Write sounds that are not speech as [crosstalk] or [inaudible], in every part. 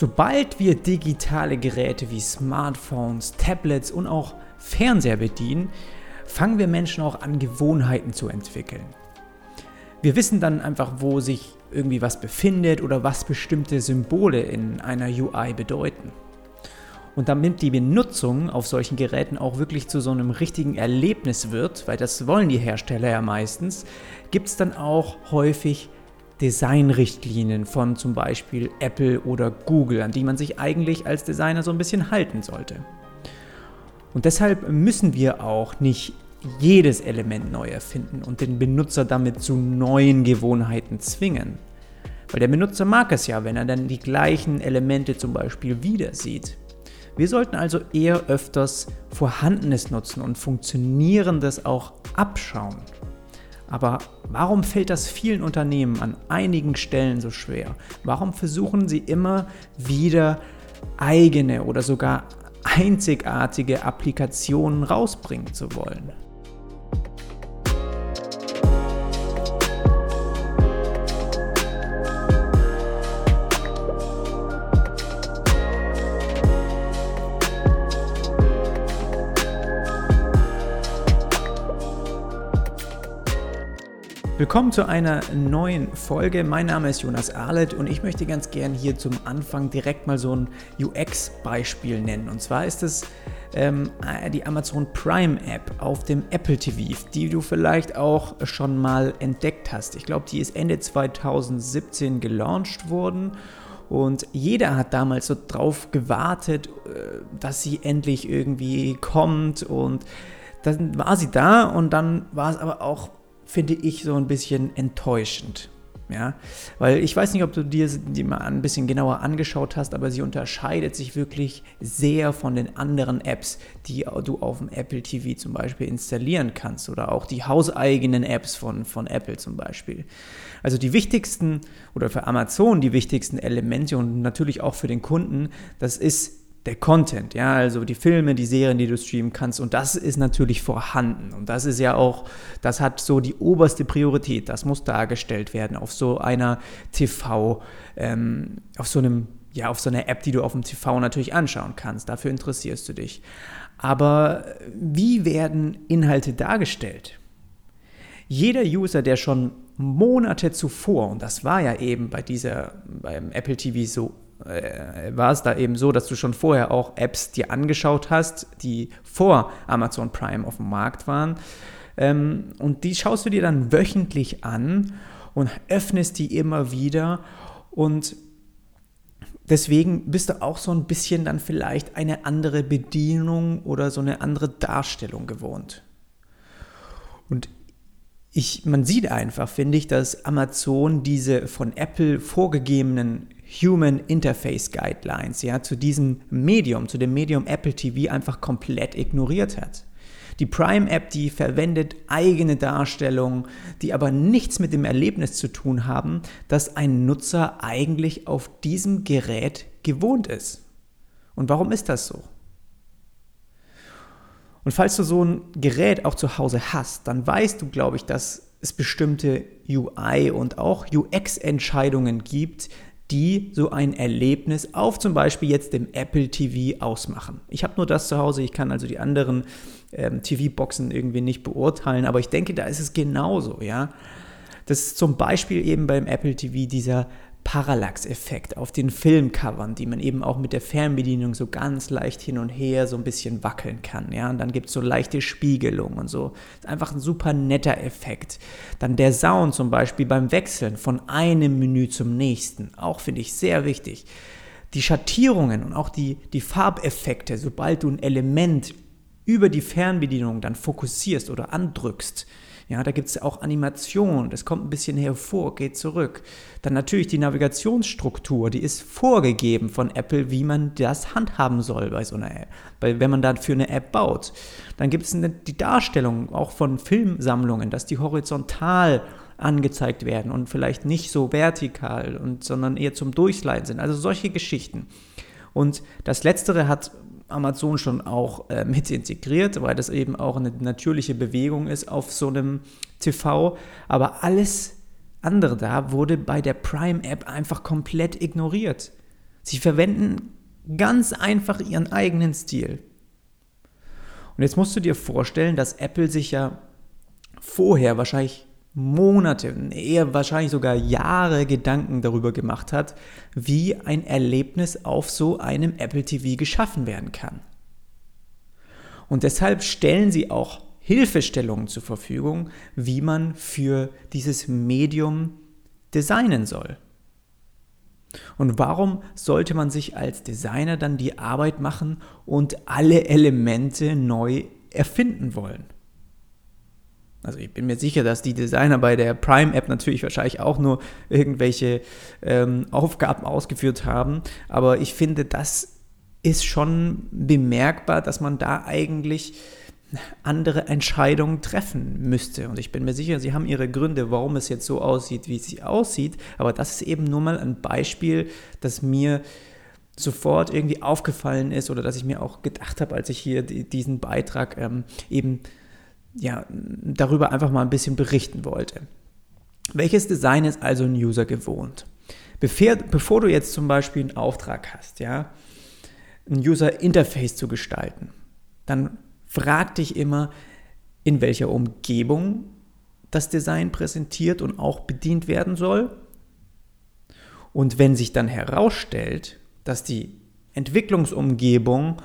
Sobald wir digitale Geräte wie Smartphones, Tablets und auch Fernseher bedienen, fangen wir Menschen auch an, Gewohnheiten zu entwickeln. Wir wissen dann einfach, wo sich irgendwie was befindet oder was bestimmte Symbole in einer UI bedeuten. Und damit die Benutzung auf solchen Geräten auch wirklich zu so einem richtigen Erlebnis wird, weil das wollen die Hersteller ja meistens, gibt es dann auch häufig Designrichtlinien von zum Beispiel Apple oder Google, an die man sich eigentlich als Designer so ein bisschen halten sollte. Und deshalb müssen wir auch nicht jedes Element neu erfinden und den Benutzer damit zu neuen Gewohnheiten zwingen. Weil der Benutzer mag es ja, wenn er dann die gleichen Elemente zum Beispiel wieder sieht. Wir sollten also eher öfters Vorhandenes nutzen und Funktionierendes auch abschauen. Aber warum fällt das vielen Unternehmen an einigen Stellen so schwer? Warum versuchen sie immer wieder eigene oder sogar einzigartige Applikationen rausbringen zu wollen? Willkommen zu einer neuen Folge. Mein Name ist Jonas Arlet und ich möchte ganz gern hier zum Anfang direkt mal so ein UX-Beispiel nennen. Und zwar ist es ähm, die Amazon Prime App auf dem Apple TV, die du vielleicht auch schon mal entdeckt hast. Ich glaube, die ist Ende 2017 gelauncht worden. Und jeder hat damals so drauf gewartet, äh, dass sie endlich irgendwie kommt. Und dann war sie da und dann war es aber auch finde ich so ein bisschen enttäuschend. Ja, weil ich weiß nicht, ob du dir die mal ein bisschen genauer angeschaut hast, aber sie unterscheidet sich wirklich sehr von den anderen Apps, die du auf dem Apple TV zum Beispiel installieren kannst oder auch die hauseigenen Apps von, von Apple zum Beispiel. Also die wichtigsten oder für Amazon die wichtigsten Elemente und natürlich auch für den Kunden, das ist der Content, ja, also die Filme, die Serien, die du streamen kannst. Und das ist natürlich vorhanden. Und das ist ja auch, das hat so die oberste Priorität. Das muss dargestellt werden auf so einer TV, ähm, auf so einem, ja, auf so einer App, die du auf dem TV natürlich anschauen kannst. Dafür interessierst du dich. Aber wie werden Inhalte dargestellt? Jeder User, der schon Monate zuvor, und das war ja eben bei dieser, beim Apple TV so äh, war es da eben so, dass du schon vorher auch Apps dir angeschaut hast, die vor Amazon Prime auf dem Markt waren. Ähm, und die schaust du dir dann wöchentlich an und öffnest die immer wieder. Und deswegen bist du auch so ein bisschen dann vielleicht eine andere Bedienung oder so eine andere Darstellung gewohnt. Und ich, man sieht einfach, finde ich, dass Amazon diese von Apple vorgegebenen Human Interface Guidelines, ja, zu diesem Medium, zu dem Medium Apple TV einfach komplett ignoriert hat. Die Prime-App, die verwendet eigene Darstellungen, die aber nichts mit dem Erlebnis zu tun haben, das ein Nutzer eigentlich auf diesem Gerät gewohnt ist. Und warum ist das so? Und falls du so ein Gerät auch zu Hause hast, dann weißt du, glaube ich, dass es bestimmte UI und auch UX-Entscheidungen gibt, die so ein Erlebnis auf zum Beispiel jetzt dem Apple TV ausmachen. Ich habe nur das zu Hause, ich kann also die anderen ähm, TV-Boxen irgendwie nicht beurteilen, aber ich denke, da ist es genauso, ja. Das ist zum Beispiel eben beim Apple TV dieser Parallax-Effekt auf den Filmcovern, die man eben auch mit der Fernbedienung so ganz leicht hin und her so ein bisschen wackeln kann. Ja? Und dann gibt es so leichte Spiegelung und so. Ist einfach ein super netter Effekt. Dann der Sound zum Beispiel beim Wechseln von einem Menü zum nächsten. Auch finde ich sehr wichtig. Die Schattierungen und auch die, die Farbeffekte, sobald du ein Element über die Fernbedienung dann fokussierst oder andrückst, ja, da gibt es auch Animation, das kommt ein bisschen hervor, geht zurück. Dann natürlich die Navigationsstruktur, die ist vorgegeben von Apple, wie man das handhaben soll bei so einer App, weil, wenn man dafür eine App baut. Dann gibt es die Darstellung auch von Filmsammlungen, dass die horizontal angezeigt werden und vielleicht nicht so vertikal, und, sondern eher zum Durchleiten sind. Also solche Geschichten. Und das Letztere hat Amazon schon auch äh, mit integriert, weil das eben auch eine natürliche Bewegung ist auf so einem TV. Aber alles andere da wurde bei der Prime-App einfach komplett ignoriert. Sie verwenden ganz einfach ihren eigenen Stil. Und jetzt musst du dir vorstellen, dass Apple sich ja vorher wahrscheinlich Monate, eher wahrscheinlich sogar Jahre Gedanken darüber gemacht hat, wie ein Erlebnis auf so einem Apple TV geschaffen werden kann. Und deshalb stellen sie auch Hilfestellungen zur Verfügung, wie man für dieses Medium designen soll. Und warum sollte man sich als Designer dann die Arbeit machen und alle Elemente neu erfinden wollen? Also ich bin mir sicher, dass die Designer bei der Prime-App natürlich wahrscheinlich auch nur irgendwelche ähm, Aufgaben ausgeführt haben. Aber ich finde, das ist schon bemerkbar, dass man da eigentlich andere Entscheidungen treffen müsste. Und ich bin mir sicher, Sie haben Ihre Gründe, warum es jetzt so aussieht, wie es aussieht. Aber das ist eben nur mal ein Beispiel, das mir sofort irgendwie aufgefallen ist oder dass ich mir auch gedacht habe, als ich hier diesen Beitrag ähm, eben ja, darüber einfach mal ein bisschen berichten wollte. Welches Design ist also ein User gewohnt? Bevor, du jetzt zum Beispiel einen Auftrag hast, ja, ein User Interface zu gestalten, dann frag dich immer, in welcher Umgebung das Design präsentiert und auch bedient werden soll. Und wenn sich dann herausstellt, dass die Entwicklungsumgebung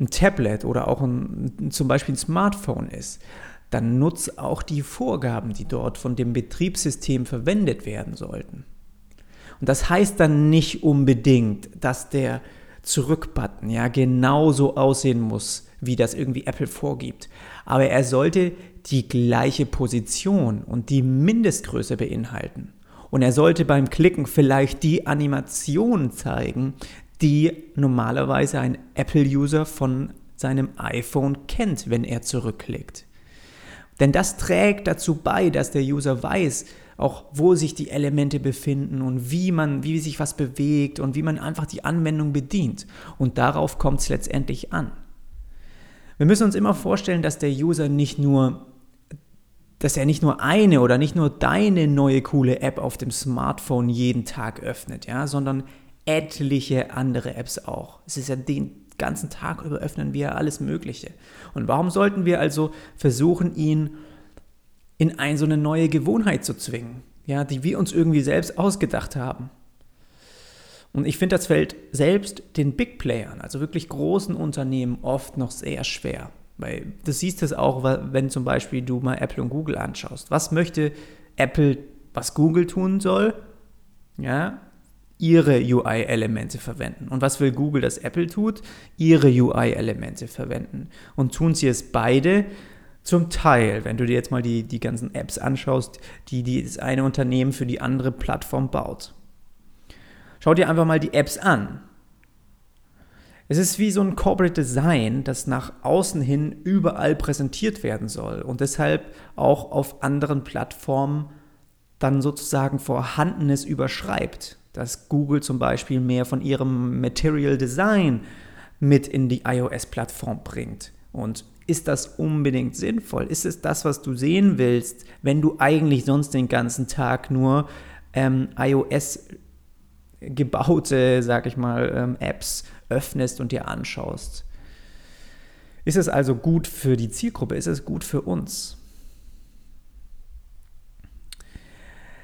ein Tablet oder auch ein, zum Beispiel ein Smartphone ist, dann nutz auch die Vorgaben, die dort von dem Betriebssystem verwendet werden sollten. Und das heißt dann nicht unbedingt, dass der Zurück-Button ja genauso aussehen muss, wie das irgendwie Apple vorgibt. Aber er sollte die gleiche Position und die Mindestgröße beinhalten. Und er sollte beim Klicken vielleicht die Animation zeigen, die normalerweise ein Apple-User von seinem iPhone kennt, wenn er zurückklickt. Denn das trägt dazu bei, dass der User weiß, auch wo sich die Elemente befinden und wie man, wie sich was bewegt und wie man einfach die Anwendung bedient. Und darauf kommt es letztendlich an. Wir müssen uns immer vorstellen, dass der User nicht nur, dass er nicht nur eine oder nicht nur deine neue coole App auf dem Smartphone jeden Tag öffnet, ja, sondern etliche andere Apps auch. Es ist ja den ganzen Tag über öffnen wir alles Mögliche. Und warum sollten wir also versuchen, ihn in eine so eine neue Gewohnheit zu zwingen, ja, die wir uns irgendwie selbst ausgedacht haben? Und ich finde, das fällt selbst den Big Playern, also wirklich großen Unternehmen, oft noch sehr schwer. Weil du siehst es auch, wenn zum Beispiel du mal Apple und Google anschaust. Was möchte Apple, was Google tun soll? Ja, ihre UI-Elemente verwenden. Und was will Google, dass Apple tut? Ihre UI-Elemente verwenden. Und tun sie es beide zum Teil, wenn du dir jetzt mal die, die ganzen Apps anschaust, die, die das eine Unternehmen für die andere Plattform baut. Schau dir einfach mal die Apps an. Es ist wie so ein Corporate Design, das nach außen hin überall präsentiert werden soll und deshalb auch auf anderen Plattformen dann sozusagen Vorhandenes überschreibt dass Google zum Beispiel mehr von ihrem Material Design mit in die iOS-Plattform bringt. Und ist das unbedingt sinnvoll? Ist es das, was du sehen willst, wenn du eigentlich sonst den ganzen Tag nur ähm, iOS gebaute, sag ich mal, ähm, Apps öffnest und dir anschaust? Ist es also gut für die Zielgruppe? Ist es gut für uns?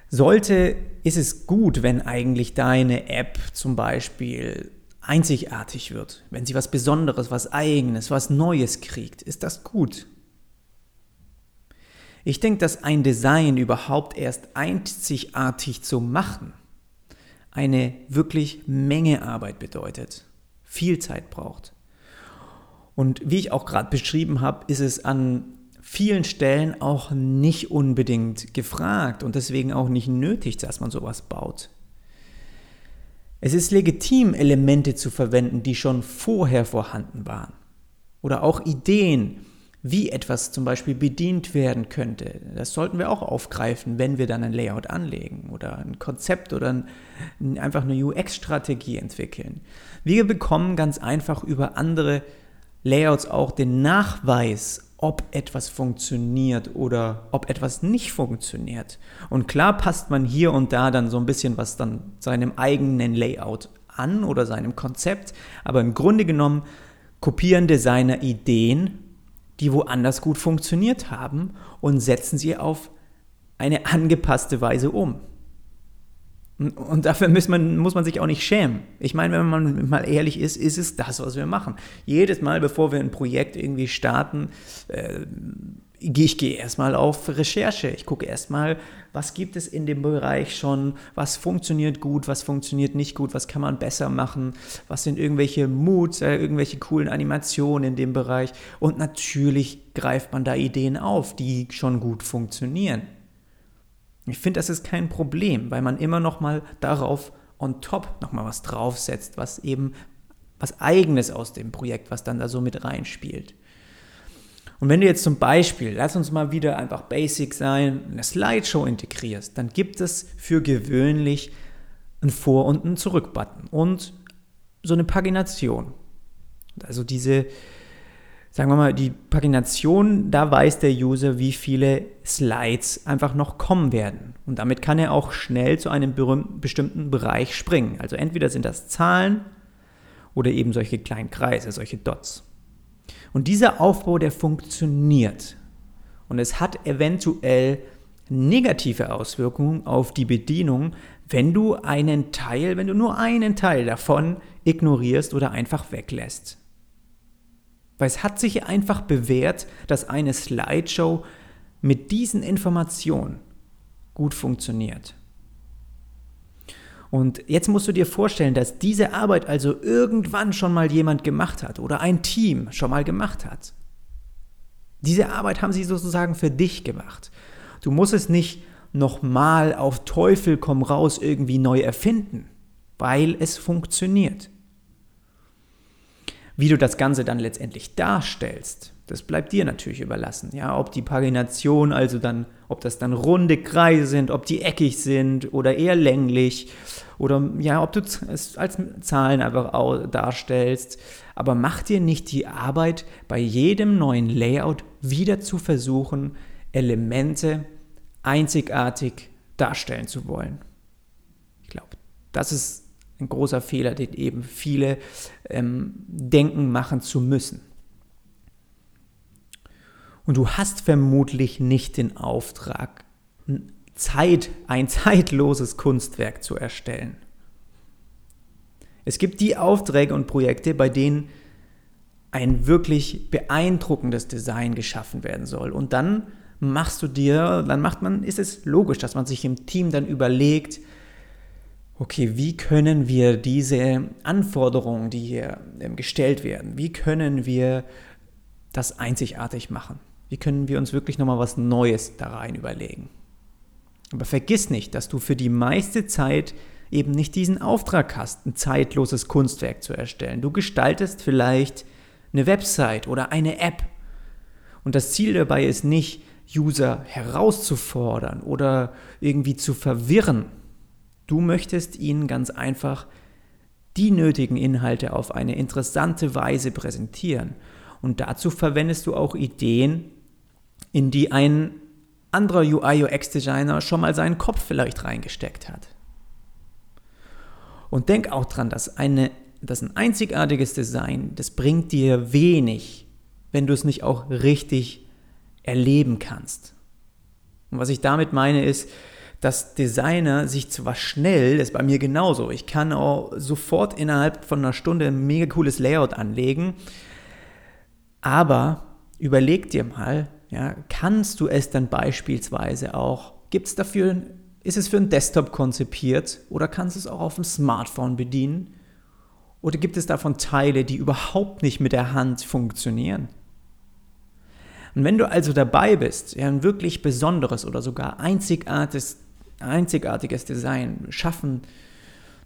Sollte, ist es gut, wenn eigentlich deine App zum Beispiel einzigartig wird, wenn sie was Besonderes, was Eigenes, was Neues kriegt. Ist das gut? Ich denke, dass ein Design überhaupt erst einzigartig zu machen eine wirklich Menge Arbeit bedeutet, viel Zeit braucht. Und wie ich auch gerade beschrieben habe, ist es an vielen Stellen auch nicht unbedingt gefragt und deswegen auch nicht nötig, dass man sowas baut. Es ist legitim, Elemente zu verwenden, die schon vorher vorhanden waren. Oder auch Ideen, wie etwas zum Beispiel bedient werden könnte. Das sollten wir auch aufgreifen, wenn wir dann ein Layout anlegen oder ein Konzept oder ein, einfach eine UX-Strategie entwickeln. Wir bekommen ganz einfach über andere Layouts auch den Nachweis, ob etwas funktioniert oder ob etwas nicht funktioniert. Und klar passt man hier und da dann so ein bisschen was dann seinem eigenen Layout an oder seinem Konzept, aber im Grunde genommen kopieren Designer Ideen, die woanders gut funktioniert haben und setzen sie auf eine angepasste Weise um. Und dafür muss man, muss man sich auch nicht schämen. Ich meine, wenn man mal ehrlich ist, ist es das, was wir machen. Jedes Mal, bevor wir ein Projekt irgendwie starten, äh, ich gehe erstmal auf Recherche. Ich gucke erstmal, was gibt es in dem Bereich schon, was funktioniert gut, was funktioniert nicht gut, was kann man besser machen, was sind irgendwelche Moods, äh, irgendwelche coolen Animationen in dem Bereich. Und natürlich greift man da Ideen auf, die schon gut funktionieren. Ich finde, das ist kein Problem, weil man immer noch mal darauf on top noch mal was draufsetzt, was eben was eigenes aus dem Projekt, was dann da so mit reinspielt. Und wenn du jetzt zum Beispiel, lass uns mal wieder einfach basic sein, eine Slideshow integrierst, dann gibt es für gewöhnlich einen Vor- und einen Zurück-Button und so eine Pagination. Also diese sagen wir mal, die Pagination, da weiß der User, wie viele Slides einfach noch kommen werden. Und damit kann er auch schnell zu einem bestimmten Bereich springen. Also entweder sind das Zahlen oder eben solche kleinen Kreise, solche Dots. Und dieser Aufbau, der funktioniert. Und es hat eventuell negative Auswirkungen auf die Bedienung, wenn du einen Teil, wenn du nur einen Teil davon ignorierst oder einfach weglässt. Weil es hat sich einfach bewährt, dass eine Slideshow mit diesen Informationen gut funktioniert. Und jetzt musst du dir vorstellen, dass diese Arbeit also irgendwann schon mal jemand gemacht hat oder ein Team schon mal gemacht hat. Diese Arbeit haben sie sozusagen für dich gemacht. Du musst es nicht nochmal auf Teufel komm raus irgendwie neu erfinden, weil es funktioniert. Wie du das Ganze dann letztendlich darstellst, das bleibt dir natürlich überlassen. Ja, ob die Pagination, also dann, ob das dann runde Kreise sind, ob die eckig sind oder eher länglich oder ja, ob du es als Zahlen einfach darstellst. Aber mach dir nicht die Arbeit, bei jedem neuen Layout wieder zu versuchen, Elemente einzigartig darstellen zu wollen. Ich glaube, das ist ein großer Fehler, den eben viele ähm, denken, machen zu müssen. Und du hast vermutlich nicht den Auftrag, Zeit, ein zeitloses Kunstwerk zu erstellen. Es gibt die Aufträge und Projekte, bei denen ein wirklich beeindruckendes Design geschaffen werden soll. Und dann machst du dir, dann macht man, ist es logisch, dass man sich im Team dann überlegt, okay, wie können wir diese Anforderungen, die hier ähm, gestellt werden, wie können wir das einzigartig machen? Wie können wir uns wirklich nochmal was Neues da rein überlegen? Aber vergiss nicht, dass du für die meiste Zeit eben nicht diesen Auftrag hast, ein zeitloses Kunstwerk zu erstellen. Du gestaltest vielleicht eine Website oder eine App. Und das Ziel dabei ist nicht, User herauszufordern oder irgendwie zu verwirren, Du möchtest ihnen ganz einfach die nötigen Inhalte auf eine interessante Weise präsentieren. Und dazu verwendest du auch Ideen, in die ein anderer UI-UX-Designer schon mal seinen Kopf vielleicht reingesteckt hat. Und denk auch dran, dass, eine, dass ein einzigartiges Design, das bringt dir wenig, wenn du es nicht auch richtig erleben kannst. Und was ich damit meine ist, dass Designer sich zwar schnell, das ist bei mir genauso, ich kann auch sofort innerhalb von einer Stunde ein mega cooles Layout anlegen, aber überleg dir mal, ja, kannst du es dann beispielsweise auch, gibt es dafür, ist es für einen Desktop konzipiert oder kannst du es auch auf dem Smartphone bedienen? Oder gibt es davon Teile, die überhaupt nicht mit der Hand funktionieren? Und wenn du also dabei bist, ja, ein wirklich besonderes oder sogar einzigartiges, einzigartiges Design schaffen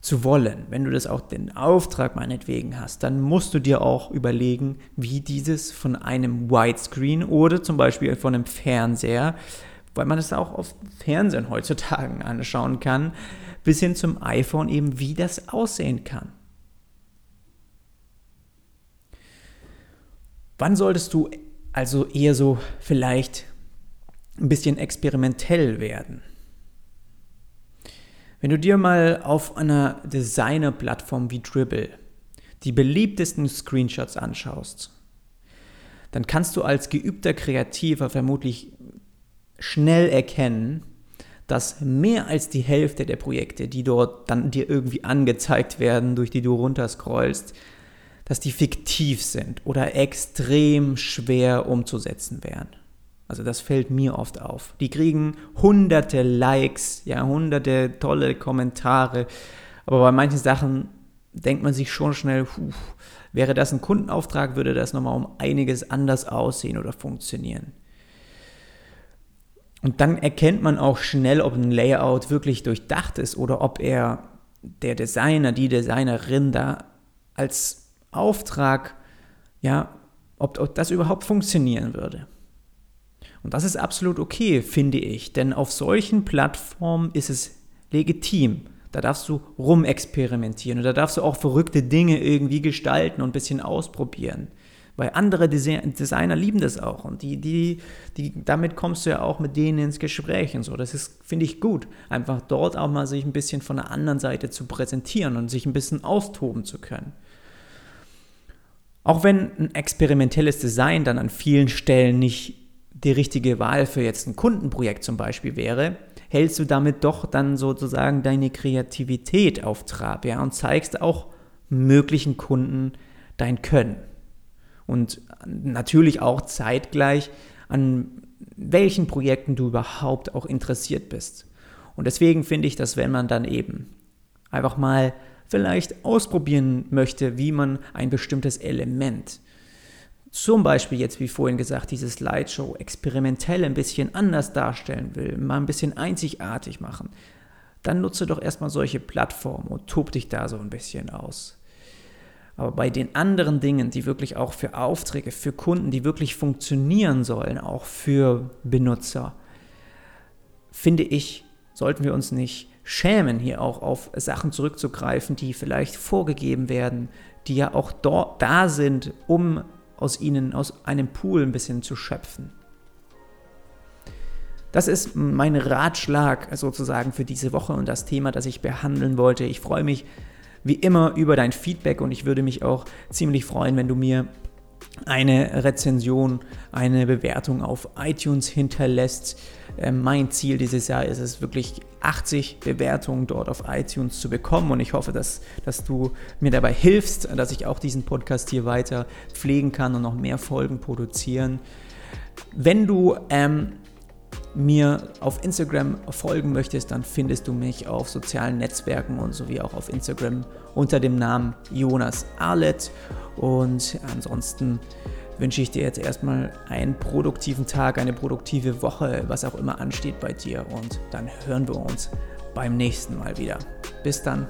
zu wollen, wenn du das auch den Auftrag meinetwegen hast, dann musst du dir auch überlegen, wie dieses von einem Widescreen oder zum Beispiel von einem Fernseher, weil man es auch auf Fernsehen heutzutage [laughs] anschauen kann, bis hin zum iPhone eben, wie das aussehen kann. Wann solltest du also eher so vielleicht ein bisschen experimentell werden? Wenn du dir mal auf einer Designer-Plattform wie Dribble die beliebtesten Screenshots anschaust, dann kannst du als geübter Kreativer vermutlich schnell erkennen, dass mehr als die Hälfte der Projekte, die dort dann dir irgendwie angezeigt werden, durch die du runterscrollst, dass die fiktiv sind oder extrem schwer umzusetzen wären. Also das fällt mir oft auf. Die kriegen hunderte Likes, ja, hunderte tolle Kommentare, aber bei manchen Sachen denkt man sich schon schnell, puh, wäre das ein Kundenauftrag, würde das nochmal um einiges anders aussehen oder funktionieren. Und dann erkennt man auch schnell, ob ein Layout wirklich durchdacht ist oder ob er der Designer, die Designerin da als Auftrag, ja, ob, ob das überhaupt funktionieren würde. Und das ist absolut okay, finde ich, denn auf solchen Plattformen ist es legitim. Da darfst du rumexperimentieren und da darfst du auch verrückte Dinge irgendwie gestalten und ein bisschen ausprobieren. Weil andere Designer lieben das auch und die, die, die, damit kommst du ja auch mit denen ins Gespräch und so. Das ist, finde ich, gut, einfach dort auch mal sich ein bisschen von der anderen Seite zu präsentieren und sich ein bisschen austoben zu können. Auch wenn ein experimentelles Design dann an vielen Stellen nicht die richtige Wahl für jetzt ein Kundenprojekt zum Beispiel wäre, hältst du damit doch dann sozusagen deine Kreativität auf Trab ja, und zeigst auch möglichen Kunden dein Können. Und natürlich auch zeitgleich, an welchen Projekten du überhaupt auch interessiert bist. Und deswegen finde ich, dass wenn man dann eben einfach mal vielleicht ausprobieren möchte, wie man ein bestimmtes Element zum Beispiel jetzt, wie vorhin gesagt, dieses Slideshow experimentell ein bisschen anders darstellen will, mal ein bisschen einzigartig machen, dann nutze doch erstmal solche Plattformen und tob dich da so ein bisschen aus. Aber bei den anderen Dingen, die wirklich auch für Aufträge, für Kunden, die wirklich funktionieren sollen, auch für Benutzer, finde ich, sollten wir uns nicht schämen, hier auch auf Sachen zurückzugreifen, die vielleicht vorgegeben werden, die ja auch dort da sind, um aus ihnen, aus einem Pool ein bisschen zu schöpfen. Das ist mein Ratschlag sozusagen für diese Woche und das Thema, das ich behandeln wollte. Ich freue mich wie immer über dein Feedback und ich würde mich auch ziemlich freuen, wenn du mir eine Rezension, eine Bewertung auf iTunes hinterlässt. Ähm, mein Ziel dieses Jahr ist es wirklich 80 Bewertungen dort auf iTunes zu bekommen und ich hoffe, dass, dass du mir dabei hilfst, dass ich auch diesen Podcast hier weiter pflegen kann und noch mehr Folgen produzieren. Wenn du ähm, mir auf Instagram folgen möchtest, dann findest du mich auf sozialen Netzwerken und sowie auch auf Instagram unter dem Namen Jonas Arlet. Und ansonsten wünsche ich dir jetzt erstmal einen produktiven Tag, eine produktive Woche, was auch immer ansteht bei dir. Und dann hören wir uns beim nächsten Mal wieder. Bis dann.